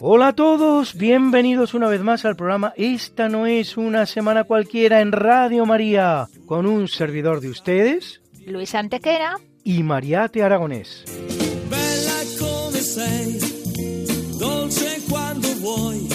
Hola a todos, bienvenidos una vez más al programa Esta no es una semana cualquiera en Radio María, con un servidor de ustedes Luis Antequera. y Mariate Aragonés. Bella come sei, dolce quando vuoi,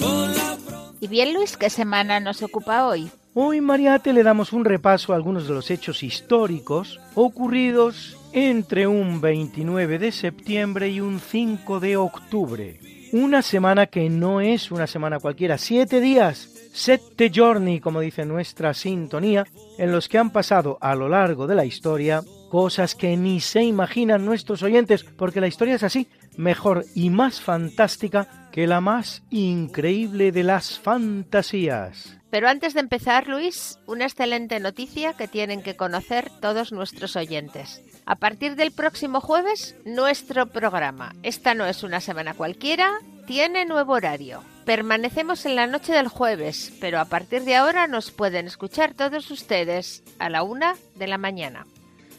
con la pro- Y bien, Luis, ¿qué semana nos ocupa hoy? Hoy Mariate le damos un repaso a algunos de los hechos históricos ocurridos entre un 29 de septiembre y un 5 de octubre. Una semana que no es una semana cualquiera, siete días, sette giorni, como dice nuestra sintonía, en los que han pasado a lo largo de la historia cosas que ni se imaginan nuestros oyentes, porque la historia es así, mejor y más fantástica que la más increíble de las fantasías. Pero antes de empezar, Luis, una excelente noticia que tienen que conocer todos nuestros oyentes. A partir del próximo jueves, nuestro programa, esta no es una semana cualquiera, tiene nuevo horario. Permanecemos en la noche del jueves, pero a partir de ahora nos pueden escuchar todos ustedes a la una de la mañana.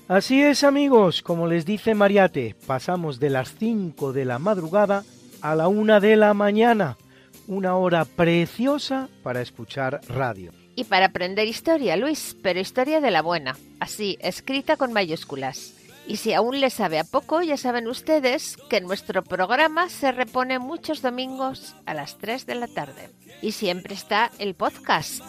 Así es amigos, como les dice Mariate, pasamos de las 5 de la madrugada a la 1 de la mañana, una hora preciosa para escuchar radio. Y para aprender historia, Luis, pero historia de la buena, así, escrita con mayúsculas. Y si aún les sabe a poco, ya saben ustedes que nuestro programa se repone muchos domingos a las 3 de la tarde. Y siempre está el podcast.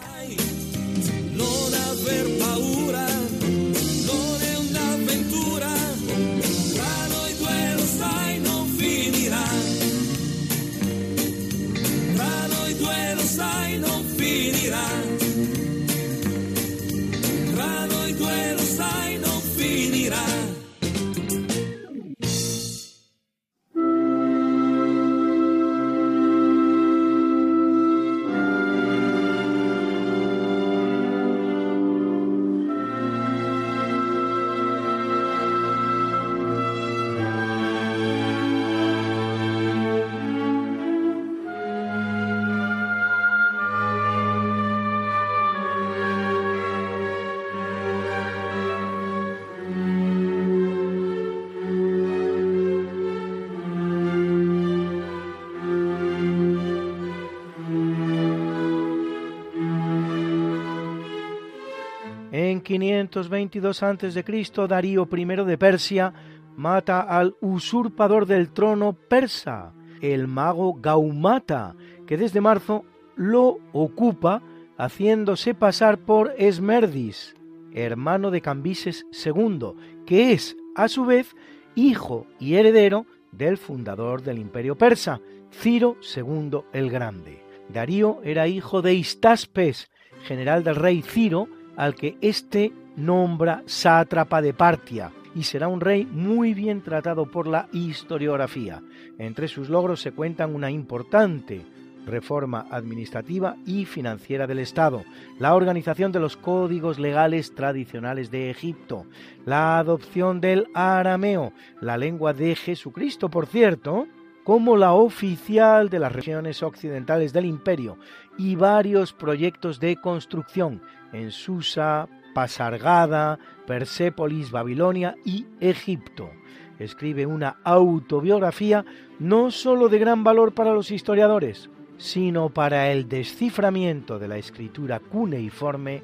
522 a.C., Darío I de Persia mata al usurpador del trono persa, el mago Gaumata, que desde marzo lo ocupa haciéndose pasar por Esmerdis, hermano de Cambises II, que es, a su vez, hijo y heredero del fundador del imperio persa, Ciro II el Grande. Darío era hijo de Istaspes, general del rey Ciro, al que éste nombra sátrapa de Partia, y será un rey muy bien tratado por la historiografía. Entre sus logros se cuentan una importante reforma administrativa y financiera del Estado, la organización de los códigos legales tradicionales de Egipto, la adopción del arameo, la lengua de Jesucristo, por cierto, como la oficial de las regiones occidentales del imperio, y varios proyectos de construcción en Susa, Pasargada, Persépolis, Babilonia y Egipto. Escribe una autobiografía no sólo de gran valor para los historiadores, sino para el desciframiento de la escritura cuneiforme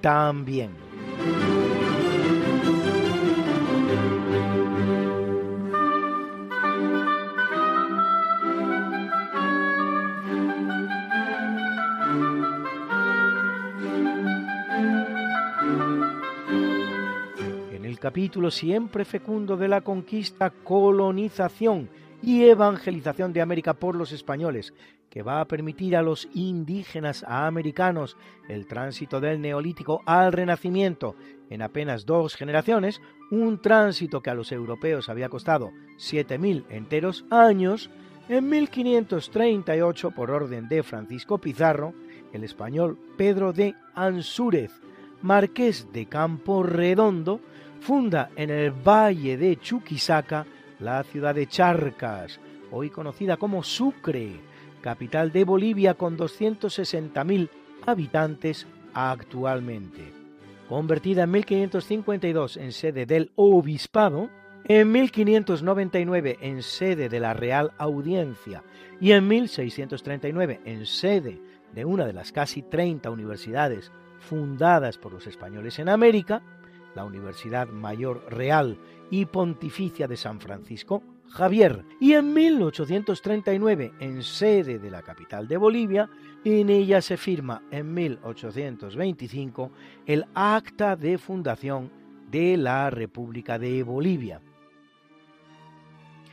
también. Capítulo siempre fecundo de la conquista, colonización y evangelización de América por los españoles, que va a permitir a los indígenas americanos el tránsito del neolítico al renacimiento en apenas dos generaciones, un tránsito que a los europeos había costado 7.000 enteros años, en 1538, por orden de Francisco Pizarro, el español Pedro de Ansúrez, marqués de Campo Redondo, funda en el valle de Chuquisaca la ciudad de Charcas, hoy conocida como Sucre, capital de Bolivia con 260.000 habitantes actualmente. Convertida en 1552 en sede del obispado, en 1599 en sede de la Real Audiencia y en 1639 en sede de una de las casi 30 universidades fundadas por los españoles en América, la Universidad Mayor Real y Pontificia de San Francisco Javier, y en 1839 en sede de la capital de Bolivia, en ella se firma en 1825 el acta de fundación de la República de Bolivia.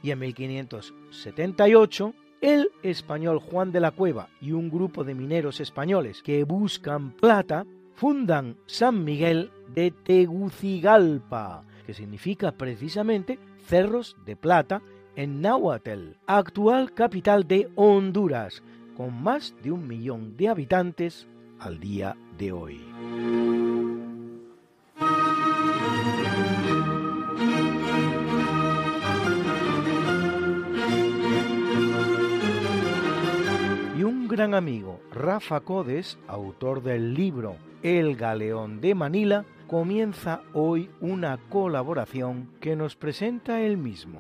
Y en 1578 el español Juan de la Cueva y un grupo de mineros españoles que buscan plata fundan San Miguel de Tegucigalpa, que significa precisamente cerros de plata en Nahuatl, actual capital de Honduras, con más de un millón de habitantes al día de hoy. Gran amigo Rafa Codes, autor del libro El Galeón de Manila, comienza hoy una colaboración que nos presenta él mismo.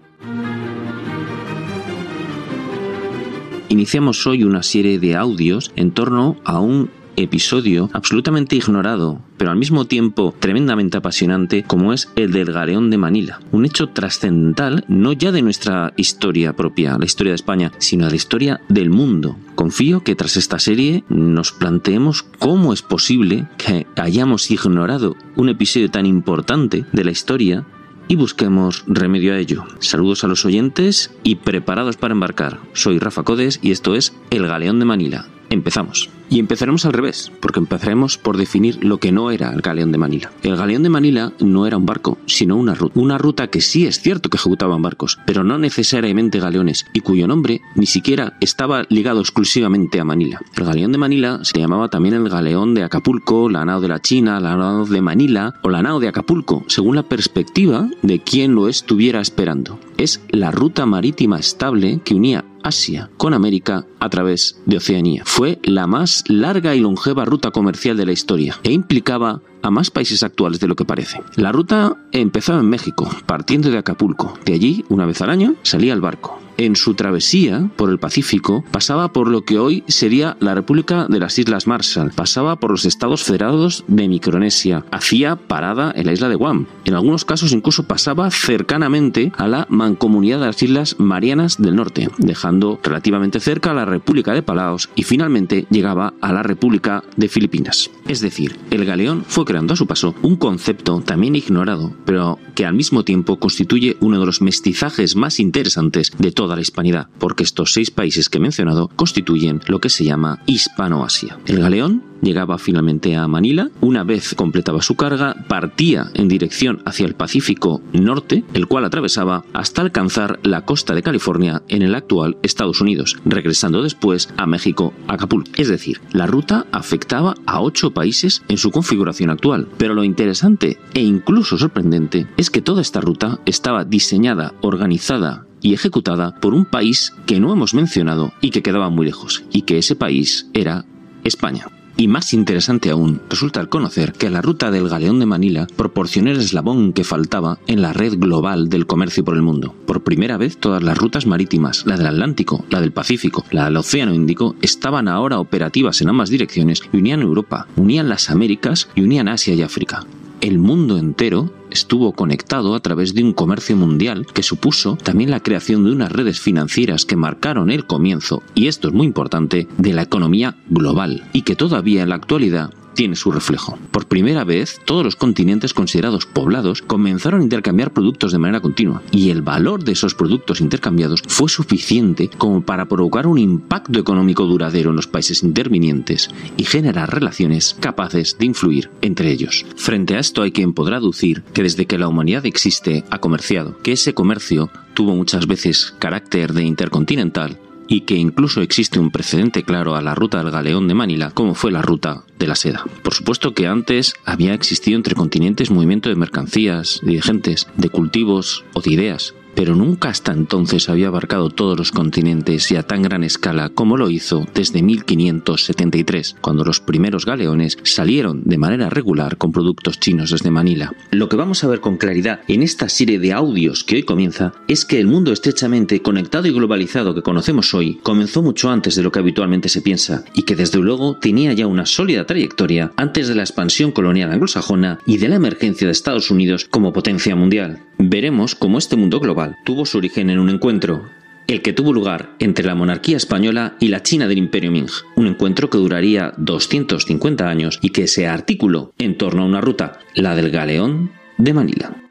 Iniciamos hoy una serie de audios en torno a un episodio absolutamente ignorado, pero al mismo tiempo tremendamente apasionante, como es el del Galeón de Manila. Un hecho trascendental no ya de nuestra historia propia, la historia de España, sino de la historia del mundo. Confío que tras esta serie nos planteemos cómo es posible que hayamos ignorado un episodio tan importante de la historia y busquemos remedio a ello. Saludos a los oyentes y preparados para embarcar. Soy Rafa Codes y esto es El Galeón de Manila. Empezamos. Y empezaremos al revés, porque empezaremos por definir lo que no era el galeón de Manila. El galeón de Manila no era un barco, sino una ruta. Una ruta que sí es cierto que ejecutaban barcos, pero no necesariamente galeones, y cuyo nombre ni siquiera estaba ligado exclusivamente a Manila. El galeón de Manila se llamaba también el galeón de Acapulco, la nao de la China, la nao de Manila o la nao de Acapulco, según la perspectiva de quien lo estuviera esperando. Es la ruta marítima estable que unía Asia con América a través de Oceanía. Fue la más larga y longeva ruta comercial de la historia e implicaba a más países actuales de lo que parece. La ruta empezaba en México, partiendo de Acapulco. De allí, una vez al año, salía el barco. En su travesía por el Pacífico pasaba por lo que hoy sería la República de las Islas Marshall, pasaba por los Estados Federados de Micronesia, hacía parada en la isla de Guam. En algunos casos incluso pasaba cercanamente a la mancomunidad de las Islas Marianas del Norte, dejando relativamente cerca a la República de Palaos y finalmente llegaba a la República de Filipinas. Es decir, el galeón fue a su paso un concepto también ignorado, pero que al mismo tiempo constituye uno de los mestizajes más interesantes de toda la hispanidad, porque estos seis países que he mencionado constituyen lo que se llama Hispanoasia. El galeón llegaba finalmente a Manila, una vez completaba su carga, partía en dirección hacia el Pacífico Norte, el cual atravesaba hasta alcanzar la costa de California en el actual Estados Unidos, regresando después a México, Acapulco. Es decir, la ruta afectaba a ocho países en su configuración actual. Pero lo interesante e incluso sorprendente es que toda esta ruta estaba diseñada, organizada y ejecutada por un país que no hemos mencionado y que quedaba muy lejos, y que ese país era España. Y más interesante aún, resulta el conocer que la ruta del galeón de Manila proporcionó el eslabón que faltaba en la red global del comercio por el mundo. Por primera vez todas las rutas marítimas, la del Atlántico, la del Pacífico, la del Océano Índico, estaban ahora operativas en ambas direcciones y unían Europa, unían las Américas y unían Asia y África el mundo entero estuvo conectado a través de un comercio mundial que supuso también la creación de unas redes financieras que marcaron el comienzo, y esto es muy importante, de la economía global, y que todavía en la actualidad tiene su reflejo. Por primera vez, todos los continentes considerados poblados comenzaron a intercambiar productos de manera continua, y el valor de esos productos intercambiados fue suficiente como para provocar un impacto económico duradero en los países intervinientes y generar relaciones capaces de influir entre ellos. Frente a esto hay quien podrá aducir que desde que la humanidad existe ha comerciado, que ese comercio tuvo muchas veces carácter de intercontinental y que incluso existe un precedente claro a la ruta del galeón de Manila, como fue la ruta de la seda. Por supuesto que antes había existido entre continentes movimiento de mercancías, de gentes, de cultivos o de ideas, pero nunca hasta entonces había abarcado todos los continentes y a tan gran escala como lo hizo desde 1573, cuando los primeros galeones salieron de manera regular con productos chinos desde Manila. Lo que vamos a ver con claridad en esta serie de audios que hoy comienza es que el mundo estrechamente conectado y globalizado que conocemos hoy comenzó mucho antes de lo que habitualmente se piensa y que desde luego tenía ya una sólida trayectoria antes de la expansión colonial anglosajona y de la emergencia de Estados Unidos como potencia mundial. Veremos cómo este mundo global tuvo su origen en un encuentro, el que tuvo lugar entre la monarquía española y la China del Imperio Ming, un encuentro que duraría 250 años y que se articuló en torno a una ruta, la del galeón de Manila.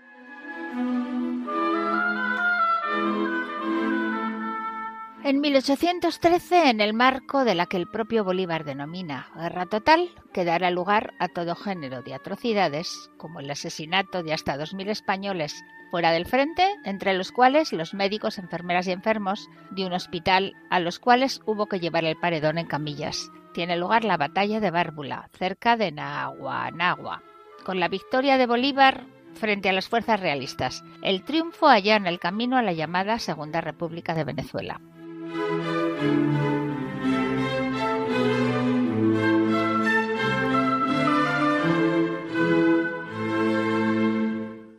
En 1813, en el marco de la que el propio Bolívar denomina guerra total, que dará lugar a todo género de atrocidades, como el asesinato de hasta 2.000 españoles fuera del frente, entre los cuales los médicos, enfermeras y enfermos de un hospital a los cuales hubo que llevar el paredón en camillas. Tiene lugar la batalla de Bárbula, cerca de Naguanagua. Con la victoria de Bolívar frente a las fuerzas realistas, el triunfo allá en el camino a la llamada Segunda República de Venezuela.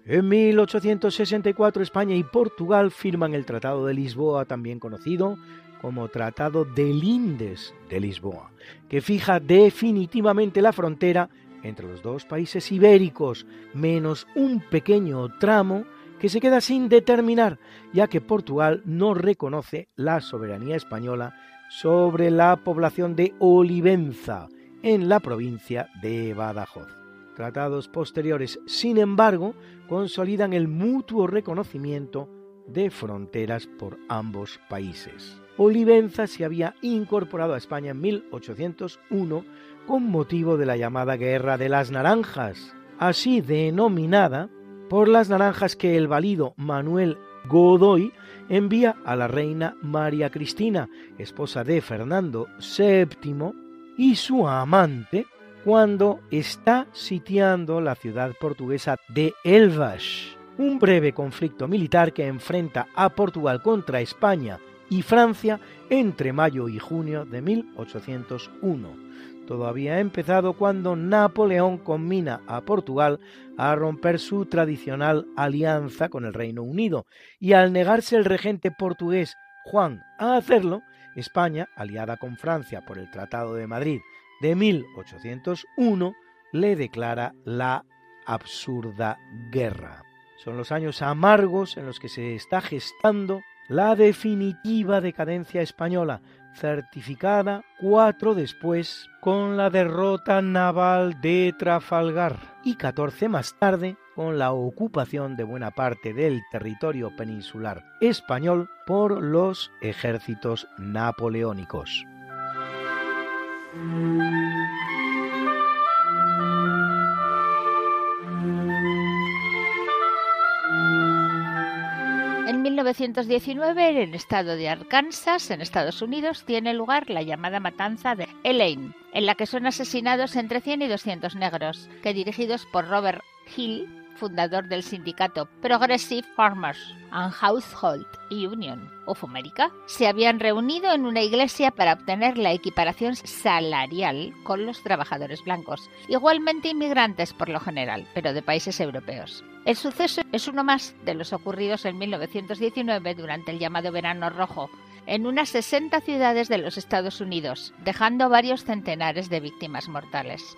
En 1864 España y Portugal firman el Tratado de Lisboa, también conocido como Tratado de Lindes de Lisboa, que fija definitivamente la frontera entre los dos países ibéricos, menos un pequeño tramo que se queda sin determinar, ya que Portugal no reconoce la soberanía española sobre la población de Olivenza, en la provincia de Badajoz. Tratados posteriores, sin embargo, consolidan el mutuo reconocimiento de fronteras por ambos países. Olivenza se había incorporado a España en 1801 con motivo de la llamada Guerra de las Naranjas, así denominada por las naranjas que el valido Manuel Godoy envía a la reina María Cristina, esposa de Fernando VII, y su amante cuando está sitiando la ciudad portuguesa de Elvas, un breve conflicto militar que enfrenta a Portugal contra España y Francia entre mayo y junio de 1801 todo había empezado cuando Napoleón combina a Portugal a romper su tradicional alianza con el Reino Unido, y al negarse el regente portugués Juan a hacerlo, España, aliada con Francia por el Tratado de Madrid de 1801, le declara la absurda guerra. Son los años amargos en los que se está gestando la definitiva decadencia española, certificada cuatro después con la derrota naval de Trafalgar y catorce más tarde con la ocupación de buena parte del territorio peninsular español por los ejércitos napoleónicos. 1919, en el estado de Arkansas, en Estados Unidos, tiene lugar la llamada matanza de Elaine, en la que son asesinados entre 100 y 200 negros, que dirigidos por Robert Hill, fundador del sindicato Progressive Farmers and Household Union of America, se habían reunido en una iglesia para obtener la equiparación salarial con los trabajadores blancos, igualmente inmigrantes por lo general, pero de países europeos. El suceso es uno más de los ocurridos en 1919 durante el llamado Verano Rojo, en unas 60 ciudades de los Estados Unidos, dejando varios centenares de víctimas mortales.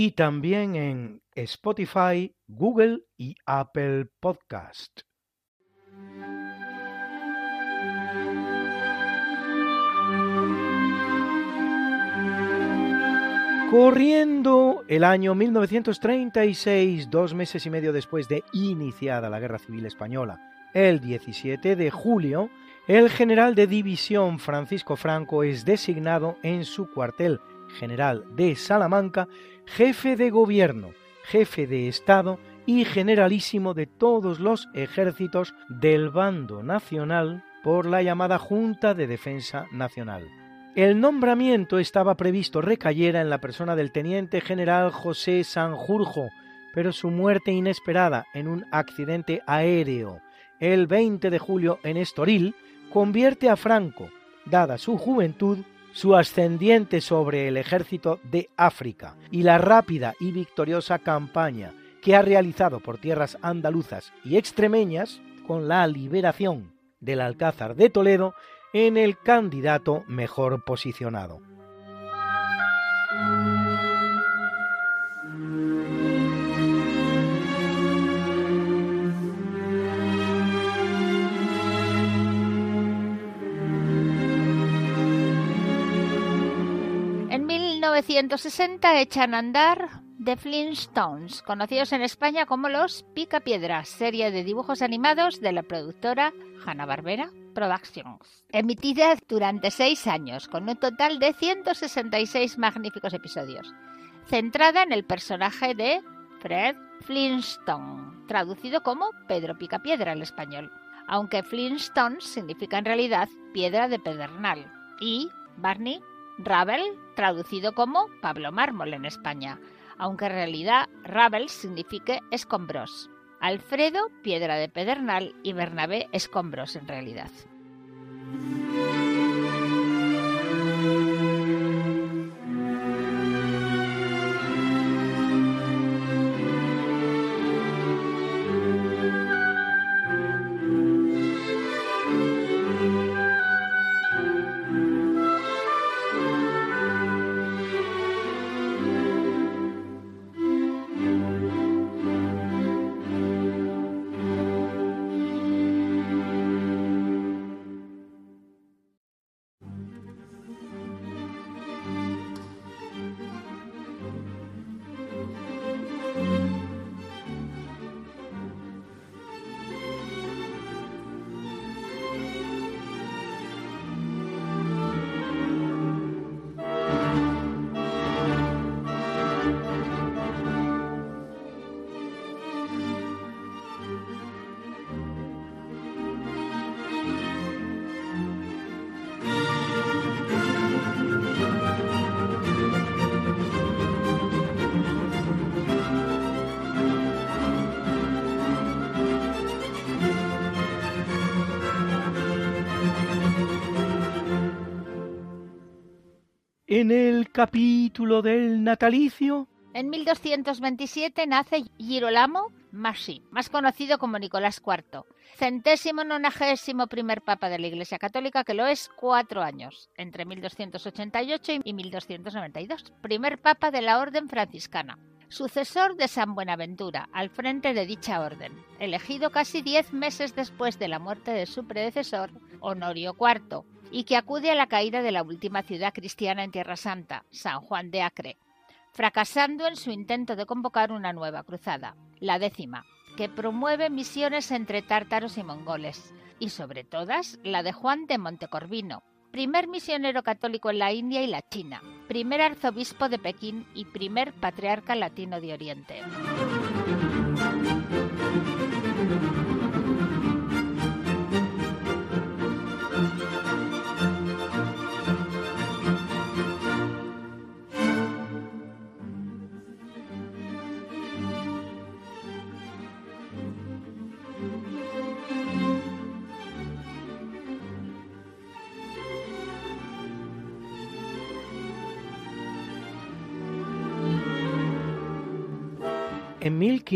Y también en Spotify, Google y Apple Podcast. Corriendo el año 1936, dos meses y medio después de iniciada la Guerra Civil Española, el 17 de julio, el general de división Francisco Franco es designado en su cuartel general de Salamanca jefe de gobierno, jefe de Estado y generalísimo de todos los ejércitos del bando nacional por la llamada Junta de Defensa Nacional. El nombramiento estaba previsto recayera en la persona del teniente general José Sanjurjo, pero su muerte inesperada en un accidente aéreo el 20 de julio en Estoril convierte a Franco, dada su juventud, su ascendiente sobre el ejército de África y la rápida y victoriosa campaña que ha realizado por tierras andaluzas y extremeñas con la liberación del Alcázar de Toledo en el candidato mejor posicionado. 1960 echan a andar The Flintstones, conocidos en España como los Picapiedras, serie de dibujos animados de la productora Hanna-Barbera Productions, emitida durante seis años, con un total de 166 magníficos episodios, centrada en el personaje de Fred Flintstone, traducido como Pedro Picapiedra al español, aunque Flintstones significa en realidad piedra de pedernal, y Barney Ravel, traducido como Pablo Mármol en España, aunque en realidad Ravel signifique escombros. Alfredo, piedra de pedernal, y Bernabé, escombros en realidad. Capítulo del natalicio, En 1227 nace Girolamo Massi, más conocido como Nicolás IV, centésimo nonagésimo primer papa de la Iglesia Católica, que lo es cuatro años, entre 1288 y 1292, primer papa de la Orden Franciscana, sucesor de San Buenaventura, al frente de dicha orden, elegido casi diez meses después de la muerte de su predecesor, Honorio IV, y que acude a la caída de la última ciudad cristiana en Tierra Santa, San Juan de Acre, fracasando en su intento de convocar una nueva cruzada, la décima, que promueve misiones entre tártaros y mongoles, y sobre todas la de Juan de Montecorvino, primer misionero católico en la India y la China, primer arzobispo de Pekín y primer patriarca latino de Oriente.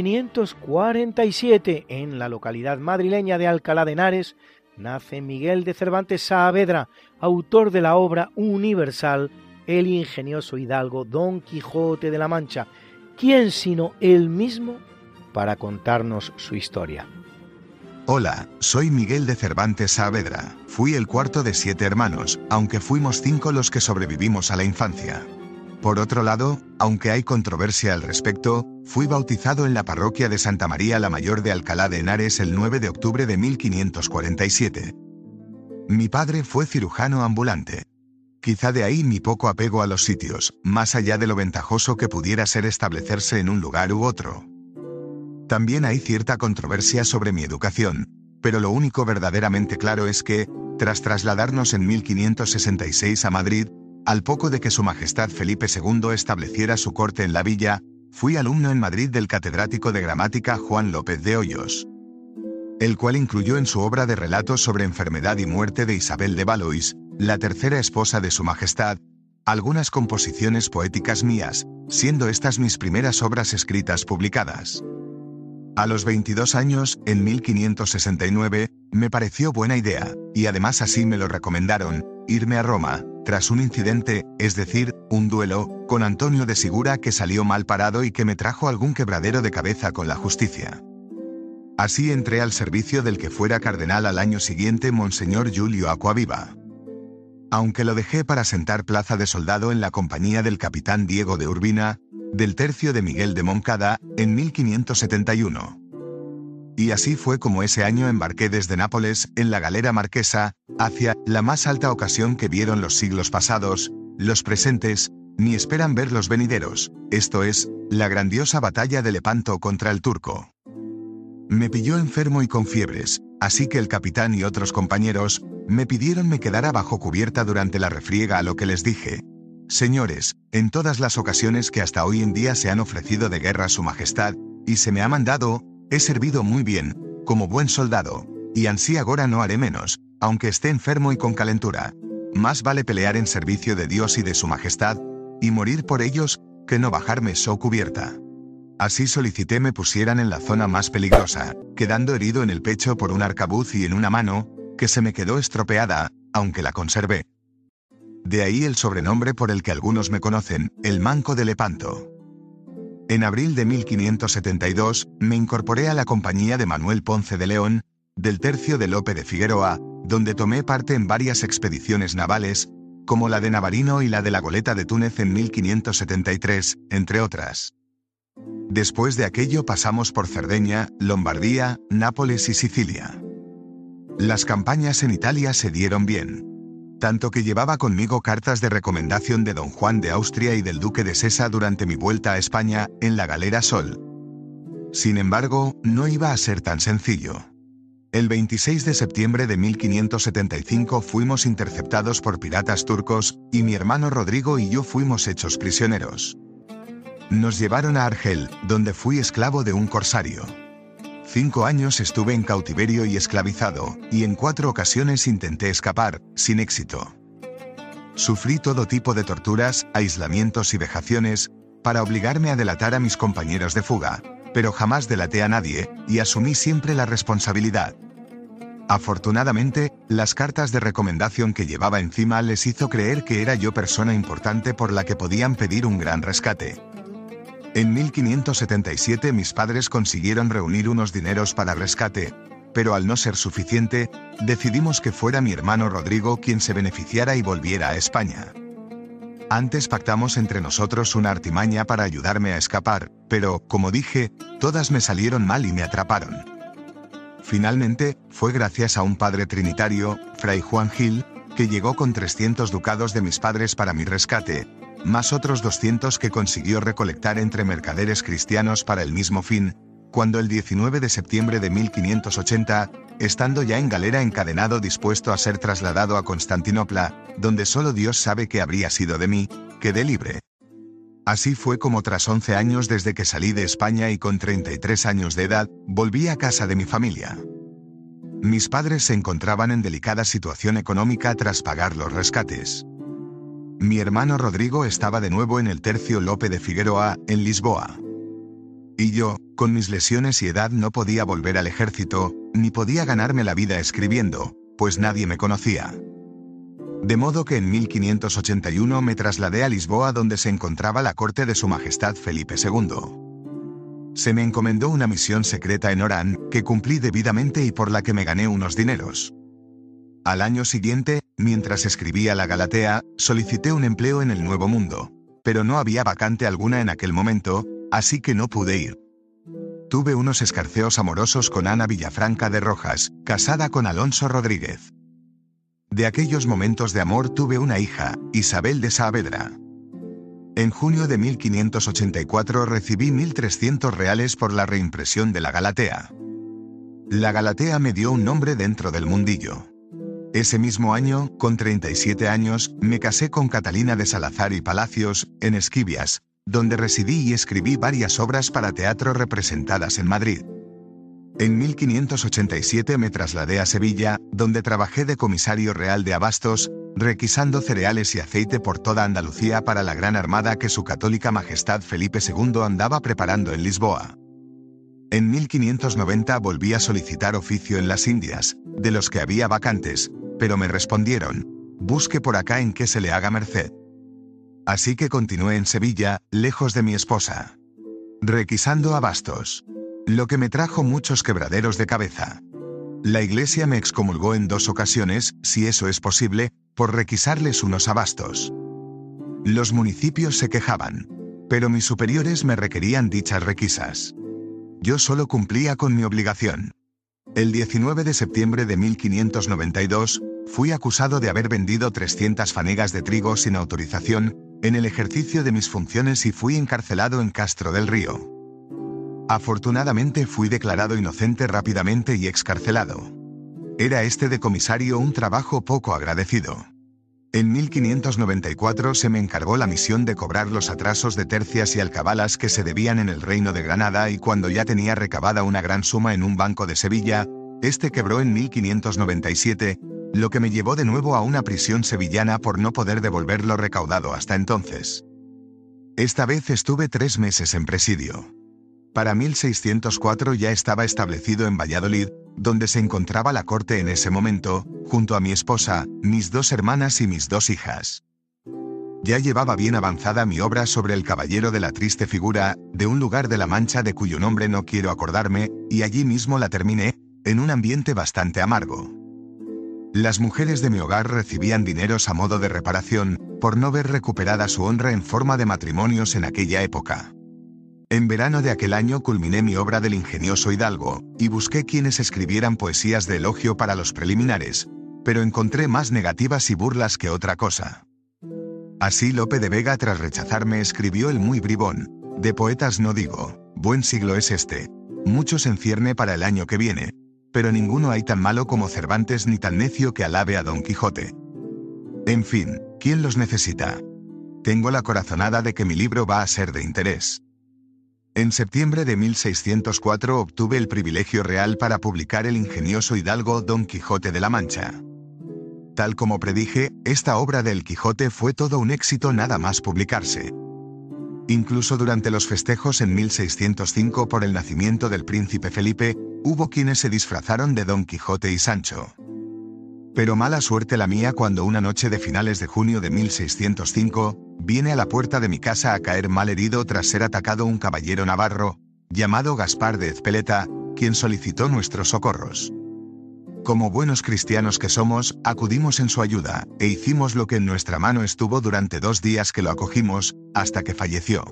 1547, en la localidad madrileña de Alcalá de Henares, nace Miguel de Cervantes Saavedra, autor de la obra universal El ingenioso hidalgo Don Quijote de la Mancha. ¿Quién sino él mismo para contarnos su historia? Hola, soy Miguel de Cervantes Saavedra. Fui el cuarto de siete hermanos, aunque fuimos cinco los que sobrevivimos a la infancia. Por otro lado, aunque hay controversia al respecto, fui bautizado en la parroquia de Santa María la Mayor de Alcalá de Henares el 9 de octubre de 1547. Mi padre fue cirujano ambulante. Quizá de ahí mi poco apego a los sitios, más allá de lo ventajoso que pudiera ser establecerse en un lugar u otro. También hay cierta controversia sobre mi educación, pero lo único verdaderamente claro es que, tras trasladarnos en 1566 a Madrid, al poco de que Su Majestad Felipe II estableciera su corte en la villa, fui alumno en Madrid del catedrático de gramática Juan López de Hoyos, el cual incluyó en su obra de relatos sobre enfermedad y muerte de Isabel de Valois, la tercera esposa de Su Majestad, algunas composiciones poéticas mías, siendo estas mis primeras obras escritas publicadas. A los 22 años, en 1569, me pareció buena idea, y además así me lo recomendaron, irme a Roma, tras un incidente, es decir, un duelo, con Antonio de Sigura que salió mal parado y que me trajo algún quebradero de cabeza con la justicia. Así entré al servicio del que fuera cardenal al año siguiente Monseñor Julio Aquaviva. Aunque lo dejé para sentar plaza de soldado en la compañía del capitán Diego de Urbina, del tercio de Miguel de Moncada, en 1571. Y así fue como ese año embarqué desde Nápoles, en la galera marquesa, hacia la más alta ocasión que vieron los siglos pasados, los presentes, ni esperan ver los venideros, esto es, la grandiosa batalla de Lepanto contra el turco. Me pilló enfermo y con fiebres, así que el capitán y otros compañeros, me pidieron me quedara bajo cubierta durante la refriega a lo que les dije. Señores, en todas las ocasiones que hasta hoy en día se han ofrecido de guerra a su majestad, y se me ha mandado, He servido muy bien, como buen soldado, y ansí ahora no haré menos, aunque esté enfermo y con calentura. Más vale pelear en servicio de Dios y de su majestad, y morir por ellos, que no bajarme so cubierta. Así solicité me pusieran en la zona más peligrosa, quedando herido en el pecho por un arcabuz y en una mano, que se me quedó estropeada, aunque la conservé. De ahí el sobrenombre por el que algunos me conocen, el Manco de Lepanto. En abril de 1572, me incorporé a la compañía de Manuel Ponce de León, del tercio de Lope de Figueroa, donde tomé parte en varias expediciones navales, como la de Navarino y la de la Goleta de Túnez en 1573, entre otras. Después de aquello pasamos por Cerdeña, Lombardía, Nápoles y Sicilia. Las campañas en Italia se dieron bien tanto que llevaba conmigo cartas de recomendación de don Juan de Austria y del duque de Sesa durante mi vuelta a España, en la galera Sol. Sin embargo, no iba a ser tan sencillo. El 26 de septiembre de 1575 fuimos interceptados por piratas turcos, y mi hermano Rodrigo y yo fuimos hechos prisioneros. Nos llevaron a Argel, donde fui esclavo de un corsario. Cinco años estuve en cautiverio y esclavizado, y en cuatro ocasiones intenté escapar, sin éxito. Sufrí todo tipo de torturas, aislamientos y vejaciones, para obligarme a delatar a mis compañeros de fuga, pero jamás delaté a nadie, y asumí siempre la responsabilidad. Afortunadamente, las cartas de recomendación que llevaba encima les hizo creer que era yo persona importante por la que podían pedir un gran rescate. En 1577 mis padres consiguieron reunir unos dineros para rescate, pero al no ser suficiente, decidimos que fuera mi hermano Rodrigo quien se beneficiara y volviera a España. Antes pactamos entre nosotros una artimaña para ayudarme a escapar, pero, como dije, todas me salieron mal y me atraparon. Finalmente, fue gracias a un padre trinitario, Fray Juan Gil, que llegó con 300 ducados de mis padres para mi rescate, más otros 200 que consiguió recolectar entre mercaderes cristianos para el mismo fin, cuando el 19 de septiembre de 1580, estando ya en galera encadenado dispuesto a ser trasladado a Constantinopla, donde solo Dios sabe qué habría sido de mí, quedé libre. Así fue como tras 11 años desde que salí de España y con 33 años de edad, volví a casa de mi familia. Mis padres se encontraban en delicada situación económica tras pagar los rescates. Mi hermano Rodrigo estaba de nuevo en el tercio Lope de Figueroa, en Lisboa. Y yo, con mis lesiones y edad no podía volver al ejército, ni podía ganarme la vida escribiendo, pues nadie me conocía. De modo que en 1581 me trasladé a Lisboa donde se encontraba la corte de Su Majestad Felipe II. Se me encomendó una misión secreta en Orán, que cumplí debidamente y por la que me gané unos dineros. Al año siguiente, mientras escribía la Galatea, solicité un empleo en el Nuevo Mundo. Pero no había vacante alguna en aquel momento, así que no pude ir. Tuve unos escarceos amorosos con Ana Villafranca de Rojas, casada con Alonso Rodríguez. De aquellos momentos de amor tuve una hija, Isabel de Saavedra. En junio de 1584 recibí 1.300 reales por la reimpresión de la Galatea. La Galatea me dio un nombre dentro del mundillo. Ese mismo año, con 37 años, me casé con Catalina de Salazar y Palacios, en Esquivias, donde residí y escribí varias obras para teatro representadas en Madrid. En 1587 me trasladé a Sevilla, donde trabajé de comisario real de Abastos, requisando cereales y aceite por toda Andalucía para la gran armada que su católica majestad Felipe II andaba preparando en Lisboa. En 1590 volví a solicitar oficio en las Indias, de los que había vacantes, pero me respondieron, busque por acá en que se le haga merced. Así que continué en Sevilla, lejos de mi esposa. Requisando abastos. Lo que me trajo muchos quebraderos de cabeza. La iglesia me excomulgó en dos ocasiones, si eso es posible, por requisarles unos abastos. Los municipios se quejaban, pero mis superiores me requerían dichas requisas. Yo solo cumplía con mi obligación. El 19 de septiembre de 1592, fui acusado de haber vendido 300 fanegas de trigo sin autorización, en el ejercicio de mis funciones y fui encarcelado en Castro del Río. Afortunadamente fui declarado inocente rápidamente y excarcelado. Era este de comisario un trabajo poco agradecido. En 1594 se me encargó la misión de cobrar los atrasos de tercias y alcabalas que se debían en el reino de Granada y cuando ya tenía recabada una gran suma en un banco de Sevilla, este quebró en 1597, lo que me llevó de nuevo a una prisión sevillana por no poder devolver lo recaudado hasta entonces. Esta vez estuve tres meses en presidio. Para 1604 ya estaba establecido en Valladolid, donde se encontraba la corte en ese momento, junto a mi esposa, mis dos hermanas y mis dos hijas. Ya llevaba bien avanzada mi obra sobre el caballero de la triste figura, de un lugar de la Mancha de cuyo nombre no quiero acordarme, y allí mismo la terminé, en un ambiente bastante amargo. Las mujeres de mi hogar recibían dineros a modo de reparación, por no ver recuperada su honra en forma de matrimonios en aquella época. En verano de aquel año culminé mi obra del ingenioso Hidalgo, y busqué quienes escribieran poesías de elogio para los preliminares, pero encontré más negativas y burlas que otra cosa. Así Lope de Vega tras rechazarme escribió el muy bribón, de poetas no digo, buen siglo es este, muchos en cierne para el año que viene, pero ninguno hay tan malo como Cervantes ni tan necio que alabe a Don Quijote. En fin, ¿quién los necesita? Tengo la corazonada de que mi libro va a ser de interés. En septiembre de 1604 obtuve el privilegio real para publicar el ingenioso hidalgo Don Quijote de la Mancha. Tal como predije, esta obra del Quijote fue todo un éxito nada más publicarse. Incluso durante los festejos en 1605 por el nacimiento del príncipe Felipe, hubo quienes se disfrazaron de Don Quijote y Sancho. Pero mala suerte la mía cuando una noche de finales de junio de 1605, viene a la puerta de mi casa a caer mal herido tras ser atacado un caballero navarro, llamado Gaspar de Ezpeleta, quien solicitó nuestros socorros. como buenos cristianos que somos, acudimos en su ayuda, e hicimos lo que en nuestra mano estuvo durante dos días que lo acogimos, hasta que falleció.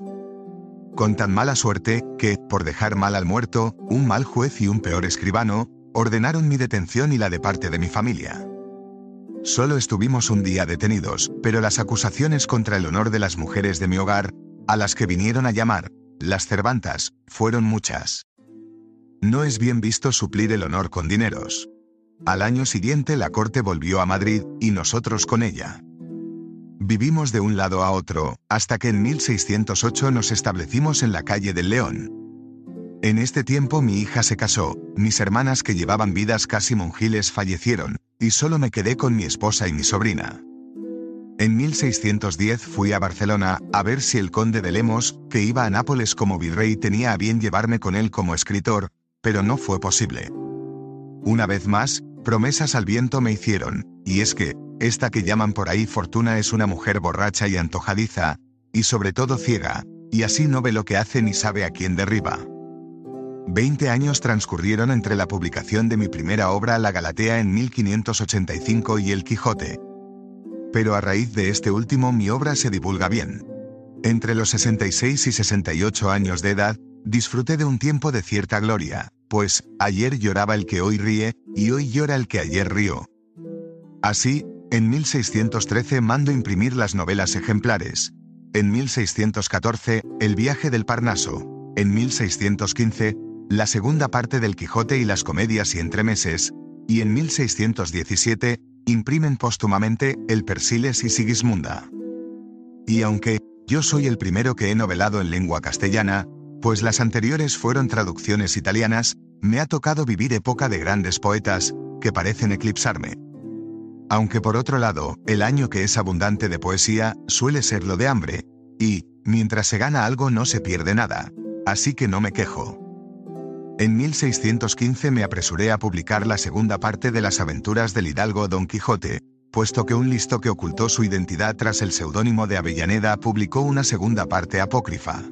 Con tan mala suerte, que, por dejar mal al muerto, un mal juez y un peor escribano, ordenaron mi detención y la de parte de mi familia. Solo estuvimos un día detenidos, pero las acusaciones contra el honor de las mujeres de mi hogar, a las que vinieron a llamar, las Cervantas, fueron muchas. No es bien visto suplir el honor con dineros. Al año siguiente la corte volvió a Madrid, y nosotros con ella. Vivimos de un lado a otro, hasta que en 1608 nos establecimos en la calle del León. En este tiempo mi hija se casó, mis hermanas que llevaban vidas casi monjiles fallecieron, y solo me quedé con mi esposa y mi sobrina. En 1610 fui a Barcelona a ver si el conde de Lemos, que iba a Nápoles como virrey, tenía a bien llevarme con él como escritor, pero no fue posible. Una vez más, promesas al viento me hicieron, y es que, esta que llaman por ahí Fortuna es una mujer borracha y antojadiza, y sobre todo ciega, y así no ve lo que hace ni sabe a quién derriba. Veinte años transcurrieron entre la publicación de mi primera obra La Galatea en 1585 y El Quijote, pero a raíz de este último mi obra se divulga bien. Entre los 66 y 68 años de edad, disfruté de un tiempo de cierta gloria, pues, ayer lloraba el que hoy ríe, y hoy llora el que ayer rió. Así, en 1613 mando imprimir las novelas ejemplares. En 1614, El viaje del Parnaso. En 1615, la segunda parte del Quijote y las comedias y entremeses. Y en 1617, imprimen póstumamente el Persiles y Sigismunda. Y aunque yo soy el primero que he novelado en lengua castellana, pues las anteriores fueron traducciones italianas, me ha tocado vivir época de grandes poetas, que parecen eclipsarme. Aunque por otro lado, el año que es abundante de poesía, suele ser lo de hambre, y, mientras se gana algo no se pierde nada, así que no me quejo. En 1615 me apresuré a publicar la segunda parte de las aventuras del hidalgo Don Quijote, puesto que un listo que ocultó su identidad tras el seudónimo de Avellaneda publicó una segunda parte apócrifa.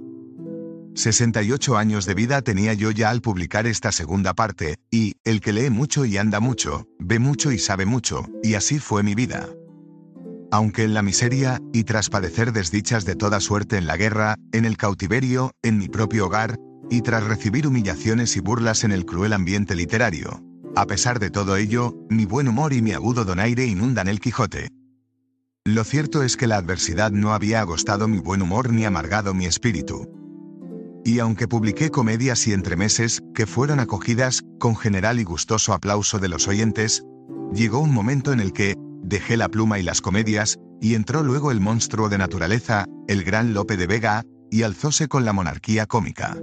68 años de vida tenía yo ya al publicar esta segunda parte, y, el que lee mucho y anda mucho, ve mucho y sabe mucho, y así fue mi vida. Aunque en la miseria, y tras padecer desdichas de toda suerte en la guerra, en el cautiverio, en mi propio hogar, y tras recibir humillaciones y burlas en el cruel ambiente literario. A pesar de todo ello, mi buen humor y mi agudo donaire inundan el Quijote. Lo cierto es que la adversidad no había agostado mi buen humor ni amargado mi espíritu. Y aunque publiqué comedias y entremeses, que fueron acogidas, con general y gustoso aplauso de los oyentes, llegó un momento en el que, dejé la pluma y las comedias, y entró luego el monstruo de naturaleza, el gran Lope de Vega, y alzóse con la monarquía cómica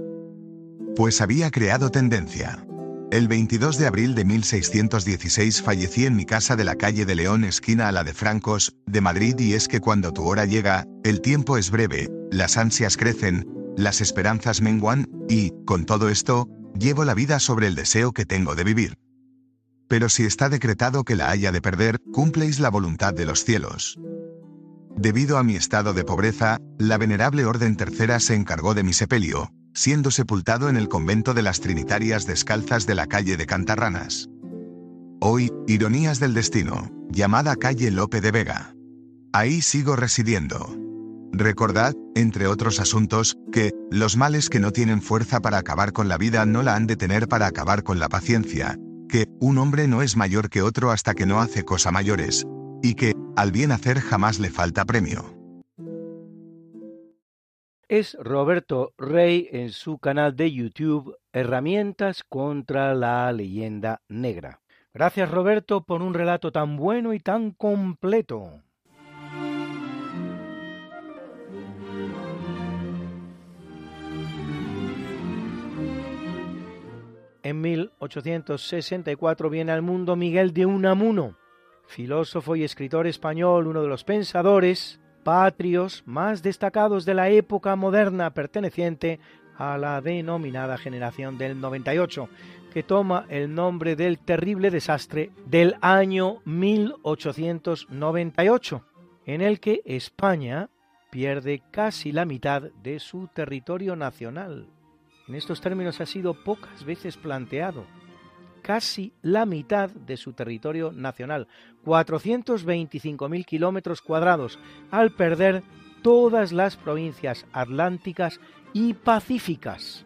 pues había creado tendencia. El 22 de abril de 1616 fallecí en mi casa de la calle de León esquina a la de Francos, de Madrid y es que cuando tu hora llega, el tiempo es breve, las ansias crecen, las esperanzas menguan, y, con todo esto, llevo la vida sobre el deseo que tengo de vivir. Pero si está decretado que la haya de perder, cumpleis la voluntad de los cielos. Debido a mi estado de pobreza, la venerable Orden Tercera se encargó de mi sepelio, siendo sepultado en el convento de las Trinitarias Descalzas de la calle de Cantarranas. Hoy, Ironías del Destino, llamada calle Lope de Vega. Ahí sigo residiendo. Recordad, entre otros asuntos, que, los males que no tienen fuerza para acabar con la vida no la han de tener para acabar con la paciencia, que, un hombre no es mayor que otro hasta que no hace cosa mayores, y que, al bien hacer jamás le falta premio es Roberto Rey en su canal de YouTube Herramientas contra la leyenda negra. Gracias Roberto por un relato tan bueno y tan completo. En 1864 viene al mundo Miguel de Unamuno, filósofo y escritor español, uno de los pensadores patrios más destacados de la época moderna perteneciente a la denominada generación del 98, que toma el nombre del terrible desastre del año 1898, en el que España pierde casi la mitad de su territorio nacional. En estos términos ha sido pocas veces planteado. Casi la mitad de su territorio nacional, 425.000 kilómetros cuadrados, al perder todas las provincias atlánticas y pacíficas,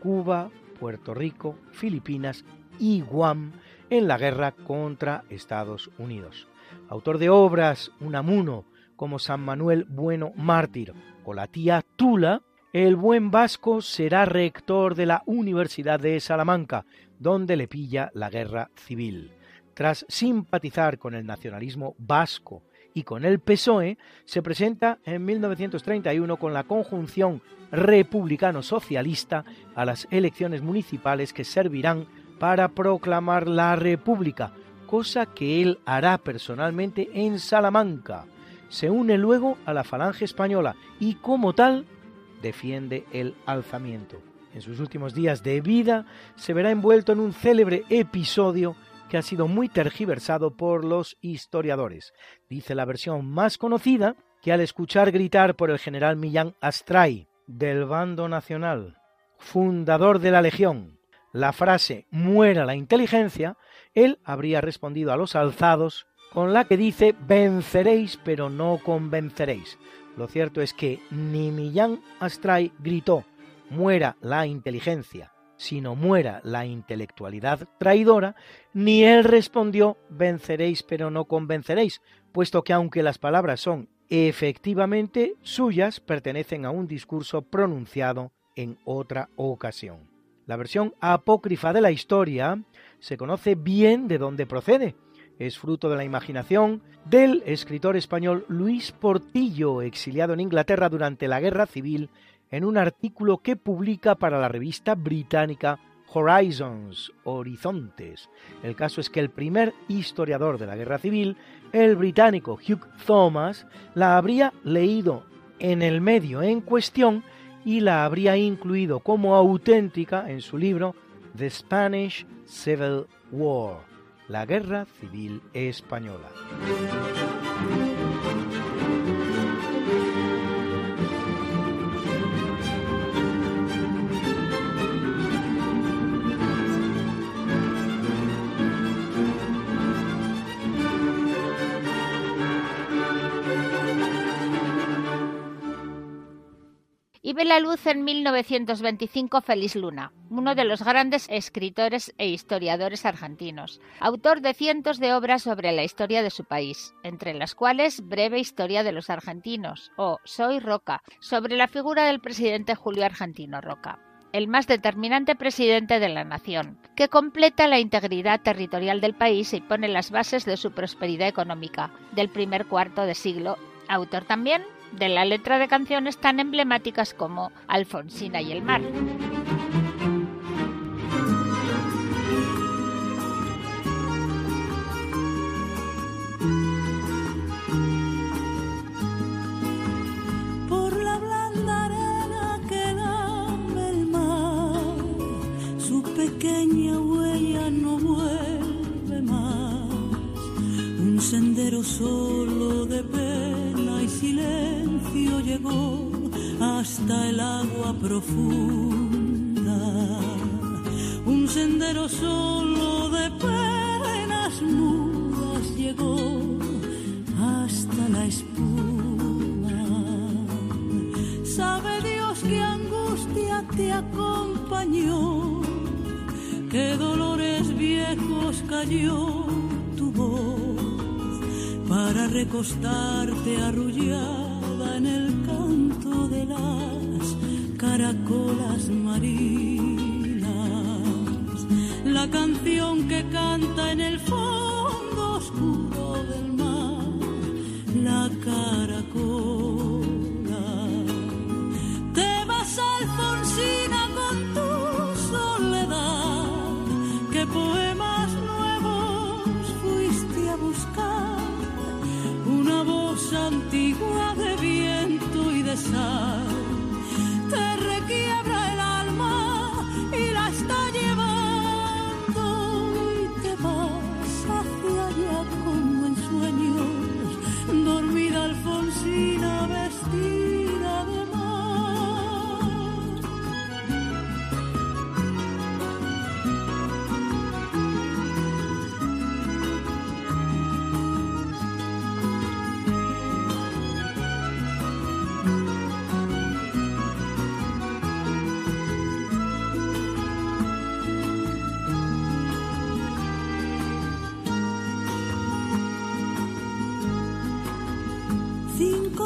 Cuba, Puerto Rico, Filipinas y Guam, en la guerra contra Estados Unidos. Autor de obras Unamuno, como San Manuel Bueno Mártir o la tía Tula, el buen vasco será rector de la Universidad de Salamanca, donde le pilla la guerra civil. Tras simpatizar con el nacionalismo vasco y con el PSOE, se presenta en 1931 con la conjunción republicano-socialista a las elecciones municipales que servirán para proclamar la República, cosa que él hará personalmente en Salamanca. Se une luego a la Falange Española y como tal defiende el alzamiento. En sus últimos días de vida se verá envuelto en un célebre episodio que ha sido muy tergiversado por los historiadores. Dice la versión más conocida que al escuchar gritar por el general Millán Astray del bando nacional, fundador de la Legión, la frase muera la inteligencia, él habría respondido a los alzados con la que dice venceréis pero no convenceréis. Lo cierto es que ni Millán Astray gritó muera la inteligencia, sino muera la intelectualidad traidora, ni él respondió venceréis pero no convenceréis, puesto que aunque las palabras son efectivamente suyas, pertenecen a un discurso pronunciado en otra ocasión. La versión apócrifa de la historia se conoce bien de dónde procede. Es fruto de la imaginación del escritor español Luis Portillo, exiliado en Inglaterra durante la Guerra Civil en un artículo que publica para la revista británica Horizons, Horizontes. El caso es que el primer historiador de la Guerra Civil, el británico Hugh Thomas, la habría leído en el medio en cuestión y la habría incluido como auténtica en su libro The Spanish Civil War, la Guerra Civil Española. Y ve la luz en 1925 Feliz Luna, uno de los grandes escritores e historiadores argentinos, autor de cientos de obras sobre la historia de su país, entre las cuales Breve Historia de los Argentinos o Soy Roca, sobre la figura del presidente Julio Argentino Roca el más determinante presidente de la nación, que completa la integridad territorial del país y pone las bases de su prosperidad económica del primer cuarto de siglo, autor también de la letra de canciones tan emblemáticas como Alfonsina y el mar. El agua profunda. Un sendero solo de penas mudas llegó hasta la espuma. Sabe Dios qué angustia te acompañó, qué dolores viejos cayó tu voz para recostarte canto las caracolas marinas. La canción que canta en el fondo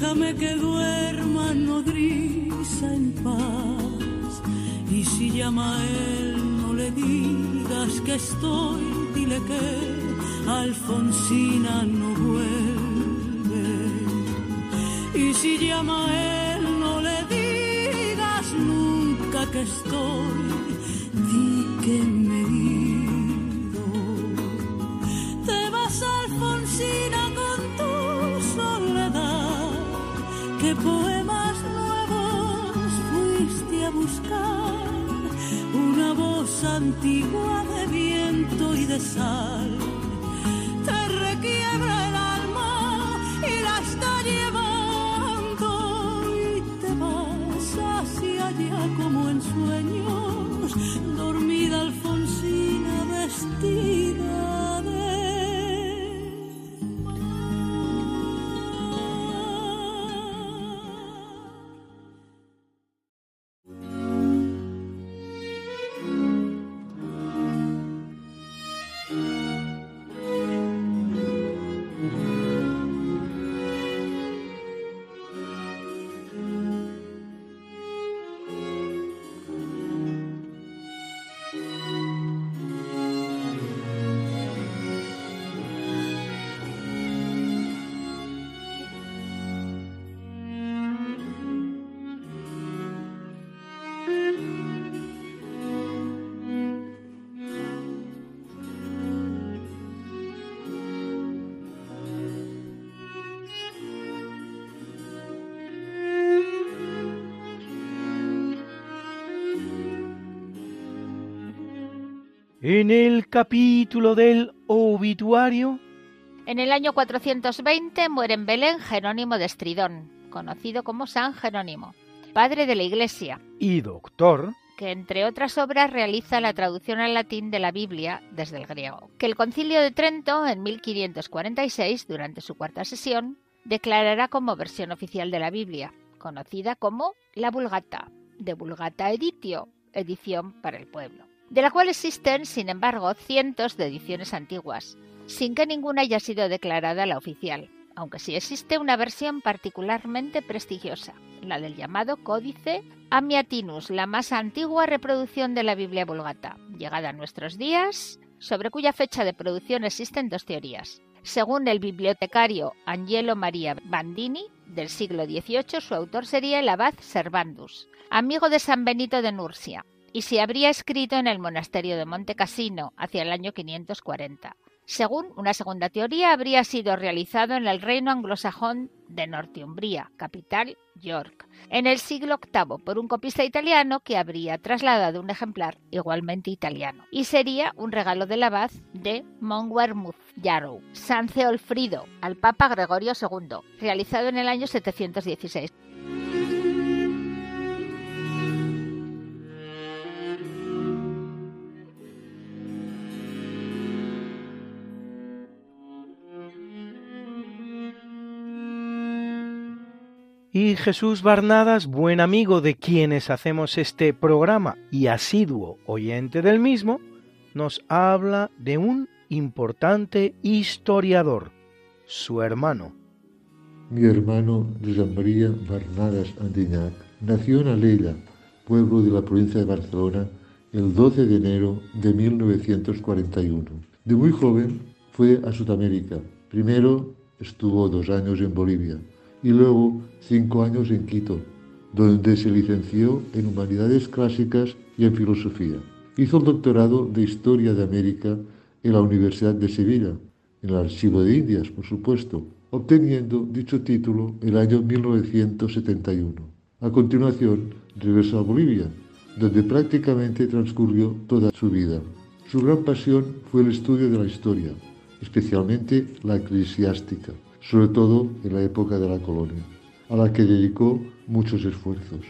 déjame que duerma nodriza en paz. Y si llama a él, no le digas que estoy, dile que Alfonsina no vuelve. Y si llama a él, no le digas nunca que estoy, En el capítulo del obituario, En el año 420 muere en Belén Jerónimo de Estridón, conocido como San Jerónimo, padre de la Iglesia, y doctor, que entre otras obras realiza la traducción al latín de la Biblia desde el griego. Que el Concilio de Trento, en 1546, durante su cuarta sesión, declarará como versión oficial de la Biblia, conocida como la Vulgata, de Vulgata Editio, edición para el pueblo, de la cual existen, sin embargo, cientos de ediciones antiguas, sin que ninguna haya sido declarada la oficial, aunque sí existe una versión particularmente prestigiosa, la del llamado Códice Amiatinus, la más antigua reproducción de la Biblia Vulgata, llegada a nuestros días, sobre cuya fecha de producción existen dos teorías. Según el bibliotecario Angelo Maria Bandini, del siglo XVIII, su autor sería el abad Servandus, amigo de San Benito de Nursia, y se habría escrito en el monasterio de Monte Cassino hacia el año 540. Según una segunda teoría, habría sido realizado en el reino anglosajón de Northumbria, capital York, en el siglo VIII por un copista italiano que habría trasladado un ejemplar igualmente italiano, y sería un regalo del abad de Monwermuth Yarrow, San Ceolfrido, al Papa Gregorio II, realizado en el año 716. Jesús Barnadas, buen amigo de quienes hacemos este programa y asiduo oyente del mismo, nos habla de un importante historiador, su hermano. Mi hermano Josep María Barnadas Andiñac nació en Alella, pueblo de la provincia de Barcelona, el 12 de enero de 1941. De muy joven fue a Sudamérica. Primero estuvo dos años en Bolivia y luego cinco años en Quito, donde se licenció en Humanidades Clásicas y en Filosofía. Hizo el doctorado de Historia de América en la Universidad de Sevilla, en el Archivo de Indias, por supuesto, obteniendo dicho título el año 1971. A continuación, regresó a Bolivia, donde prácticamente transcurrió toda su vida. Su gran pasión fue el estudio de la historia, especialmente la eclesiástica, sobre todo en la época de la colonia, a la que dedicó muchos esfuerzos.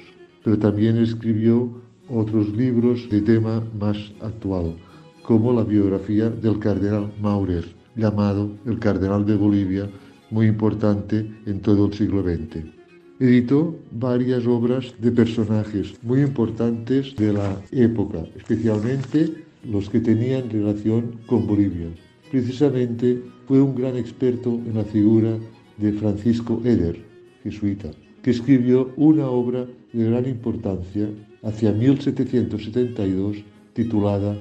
Pero también escribió otros libros de tema más actual, como la biografía del cardenal Maurer, llamado el cardenal de Bolivia, muy importante en todo el siglo XX. Editó varias obras de personajes muy importantes de la época, especialmente los que tenían relación con Bolivia. Precisamente fue un gran experto en la figura de Francisco Eder, jesuita, que escribió una obra de gran importancia hacia 1772 titulada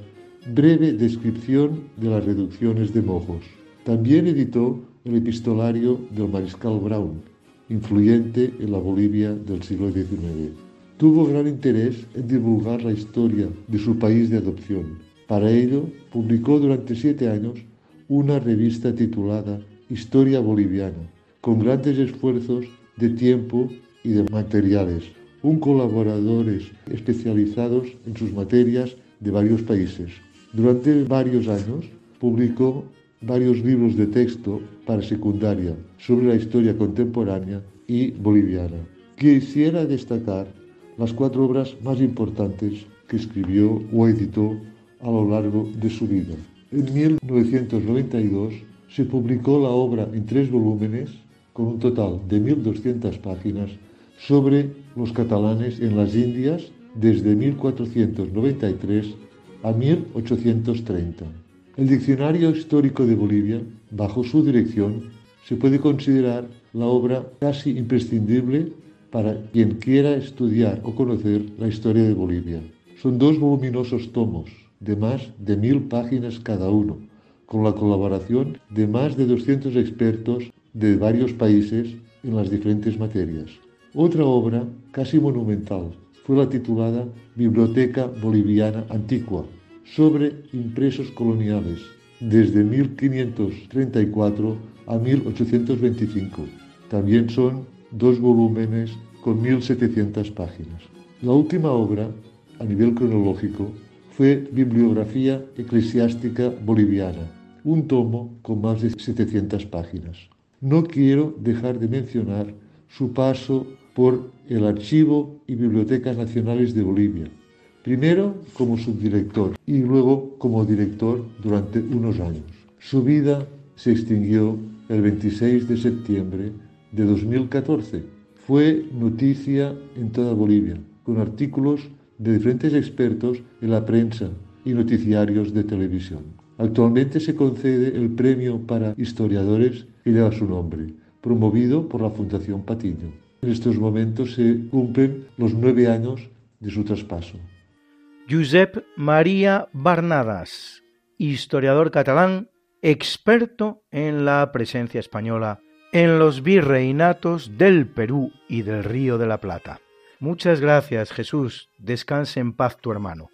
Breve descripción de las reducciones de mojos. También editó el epistolario del mariscal Brown, influyente en la Bolivia del siglo XIX. Tuvo gran interés en divulgar la historia de su país de adopción. Para ello, publicó durante siete años una revista titulada Historia Boliviana, con grandes esfuerzos de tiempo y de materiales, un colaboradores especializados en sus materias de varios países. Durante varios años publicó varios libros de texto para secundaria sobre la historia contemporánea y boliviana. Quisiera destacar las cuatro obras más importantes que escribió o editó a lo largo de su vida. En 1992 se publicó la obra en tres volúmenes, con un total de 1.200 páginas, sobre los catalanes en las Indias desde 1493 a 1830. El Diccionario Histórico de Bolivia, bajo su dirección, se puede considerar la obra casi imprescindible para quien quiera estudiar o conocer la historia de Bolivia. Son dos voluminosos tomos de más de mil páginas cada uno, con la colaboración de más de 200 expertos de varios países en las diferentes materias. Otra obra, casi monumental, fue la titulada Biblioteca Boliviana Antigua, sobre impresos coloniales desde 1534 a 1825. También son dos volúmenes con 1700 páginas. La última obra, a nivel cronológico, fue Bibliografía Eclesiástica Boliviana, un tomo con más de 700 páginas. No quiero dejar de mencionar su paso por el Archivo y Bibliotecas Nacionales de Bolivia, primero como subdirector y luego como director durante unos años. Su vida se extinguió el 26 de septiembre de 2014. Fue noticia en toda Bolivia, con artículos de diferentes expertos en la prensa y noticiarios de televisión. Actualmente se concede el premio para historiadores que lleva su nombre, promovido por la Fundación Patiño. En estos momentos se cumplen los nueve años de su traspaso. Josep María Barnadas, historiador catalán, experto en la presencia española en los virreinatos del Perú y del Río de la Plata. Muchas gracias, Jesús. Descanse en paz tu hermano.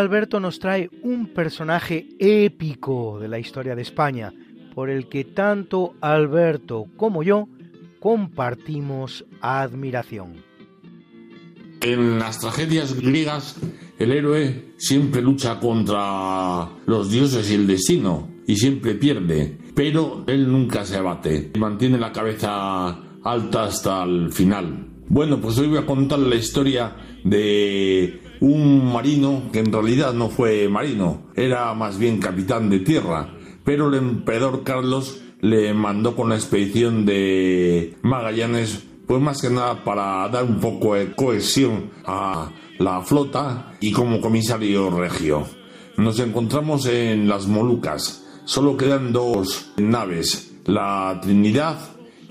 Alberto nos trae un personaje épico de la historia de España, por el que tanto Alberto como yo compartimos admiración. En las tragedias griegas, el héroe siempre lucha contra los dioses y el destino, y siempre pierde, pero él nunca se abate, mantiene la cabeza alta hasta el final. Bueno, pues hoy voy a contar la historia de un marino que en realidad no fue marino, era más bien capitán de tierra, pero el emperador Carlos le mandó con la expedición de Magallanes, pues más que nada para dar un poco de cohesión a la flota y como comisario regio. Nos encontramos en las Molucas. Solo quedan dos naves, la Trinidad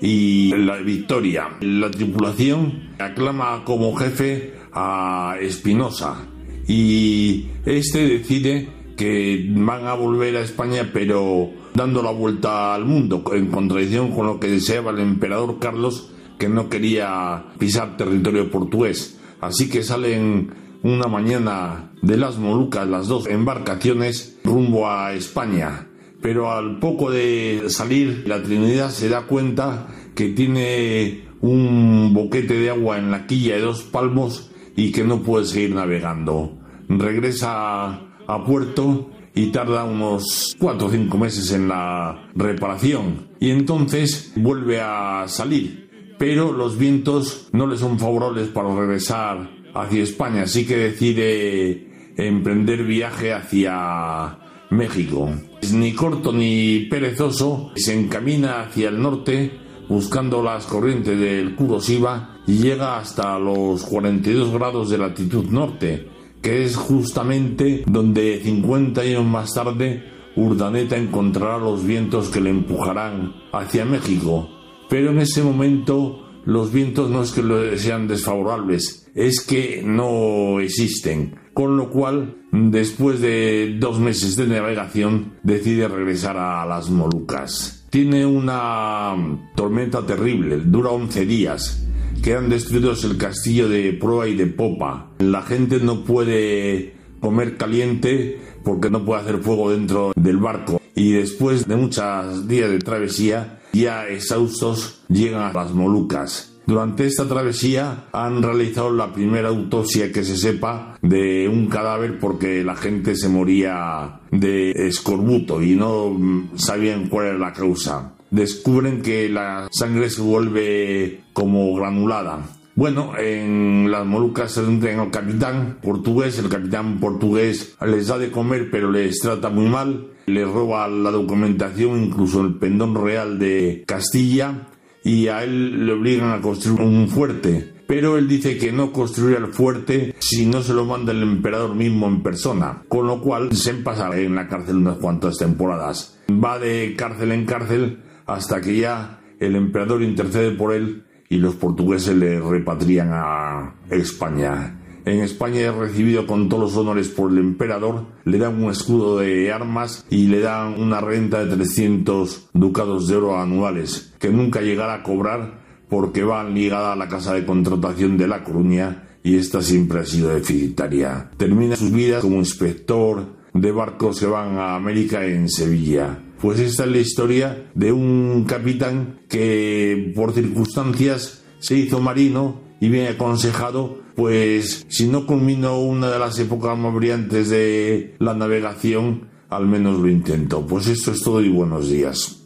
y la Victoria. La tripulación aclama como jefe a Espinosa y este decide que van a volver a España pero dando la vuelta al mundo en contradicción con lo que deseaba el emperador Carlos que no quería pisar territorio portugués. Así que salen una mañana de las Molucas las dos embarcaciones rumbo a España. Pero al poco de salir, la Trinidad se da cuenta que tiene un boquete de agua en la quilla de dos palmos y que no puede seguir navegando. Regresa a puerto y tarda unos cuatro o cinco meses en la reparación y entonces vuelve a salir pero los vientos no le son favorables para regresar hacia España, así que decide emprender viaje hacia México. Ni corto ni perezoso, se encamina hacia el norte buscando las corrientes del Kuroshiba y llega hasta los 42 grados de latitud norte, que es justamente donde 50 años más tarde Urdaneta encontrará los vientos que le empujarán hacia México pero en ese momento los vientos no es que sean desfavorables, es que no existen. Con lo cual, después de dos meses de navegación, decide regresar a las Molucas. Tiene una tormenta terrible, dura 11 días. Quedan destruidos el castillo de proa y de popa. La gente no puede comer caliente porque no puede hacer fuego dentro del barco. Y después de muchos días de travesía, ya exhaustos, llegan a las Molucas. Durante esta travesía han realizado la primera autopsia que se sepa de un cadáver porque la gente se moría de escorbuto y no sabían cuál era la causa. Descubren que la sangre se vuelve como granulada. Bueno, en las Molucas se encuentra al capitán portugués. El capitán portugués les da de comer, pero les trata muy mal le roba la documentación, incluso el pendón real de Castilla, y a él le obligan a construir un fuerte. Pero él dice que no construirá el fuerte si no se lo manda el emperador mismo en persona, con lo cual se pasa en la cárcel unas cuantas temporadas. Va de cárcel en cárcel hasta que ya el emperador intercede por él y los portugueses le repatrian a España. En España es recibido con todos los honores por el emperador, le dan un escudo de armas y le dan una renta de 300 ducados de oro anuales, que nunca llegará a cobrar porque va ligada a la casa de contratación de La Coruña y esta siempre ha sido deficitaria. Termina sus vidas como inspector de barcos que van a América en Sevilla. Pues esta es la historia de un capitán que por circunstancias se hizo marino y bien aconsejado pues si no culmino una de las épocas más brillantes de la navegación, al menos lo intento. Pues esto es todo y buenos días.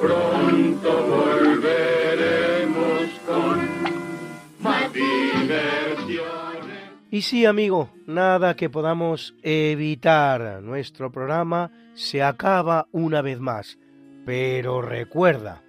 Pronto volveremos con. Y sí, amigo, nada que podamos evitar. Nuestro programa se acaba una vez más. Pero recuerda.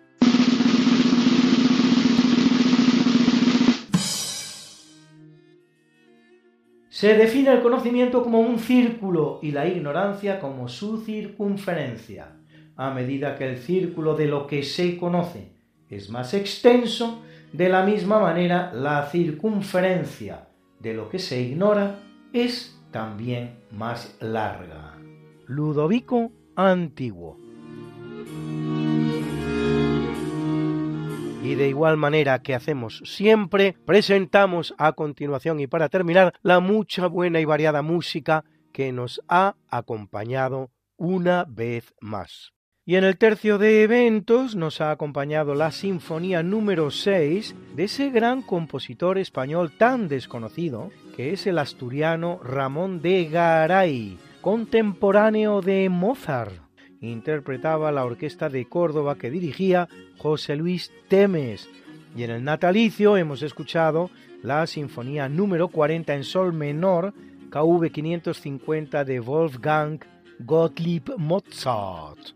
Se define el conocimiento como un círculo y la ignorancia como su circunferencia. A medida que el círculo de lo que se conoce es más extenso, de la misma manera la circunferencia de lo que se ignora es también más larga. Ludovico Antiguo. Y de igual manera que hacemos siempre, presentamos a continuación y para terminar la mucha buena y variada música que nos ha acompañado una vez más. Y en el tercio de eventos nos ha acompañado la Sinfonía número 6 de ese gran compositor español tan desconocido que es el asturiano Ramón de Garay, contemporáneo de Mozart. Interpretaba la orquesta de Córdoba que dirigía José Luis Temes. Y en el natalicio hemos escuchado la Sinfonía número 40 en Sol menor, KV 550 de Wolfgang Gottlieb Mozart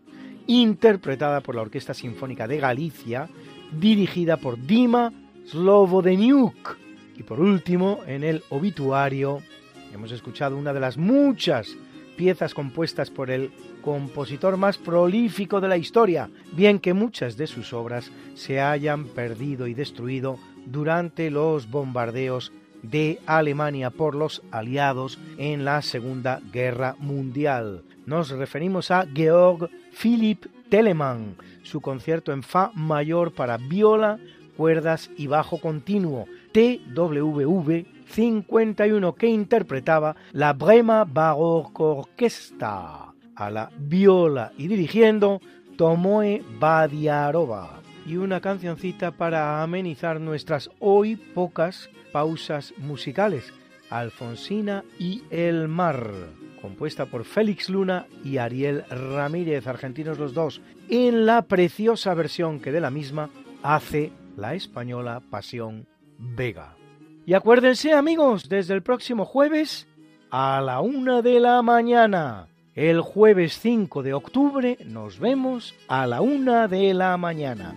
interpretada por la Orquesta Sinfónica de Galicia, dirigida por Dima Slovodeniuk. Y por último, en el obituario, hemos escuchado una de las muchas piezas compuestas por el compositor más prolífico de la historia, bien que muchas de sus obras se hayan perdido y destruido durante los bombardeos de Alemania por los aliados en la Segunda Guerra Mundial. Nos referimos a Georg Philipp Telemann, su concierto en Fa mayor para viola, cuerdas y bajo continuo, TWV 51 que interpretaba la Brema Baroque Orquesta. A la viola y dirigiendo Tomoe Badiarova. Y una cancioncita para amenizar nuestras hoy pocas pausas musicales, Alfonsina y el mar, compuesta por Félix Luna y Ariel Ramírez, argentinos los dos, en la preciosa versión que de la misma hace la española Pasión Vega. Y acuérdense amigos, desde el próximo jueves a la una de la mañana. El jueves 5 de octubre nos vemos a la una de la mañana.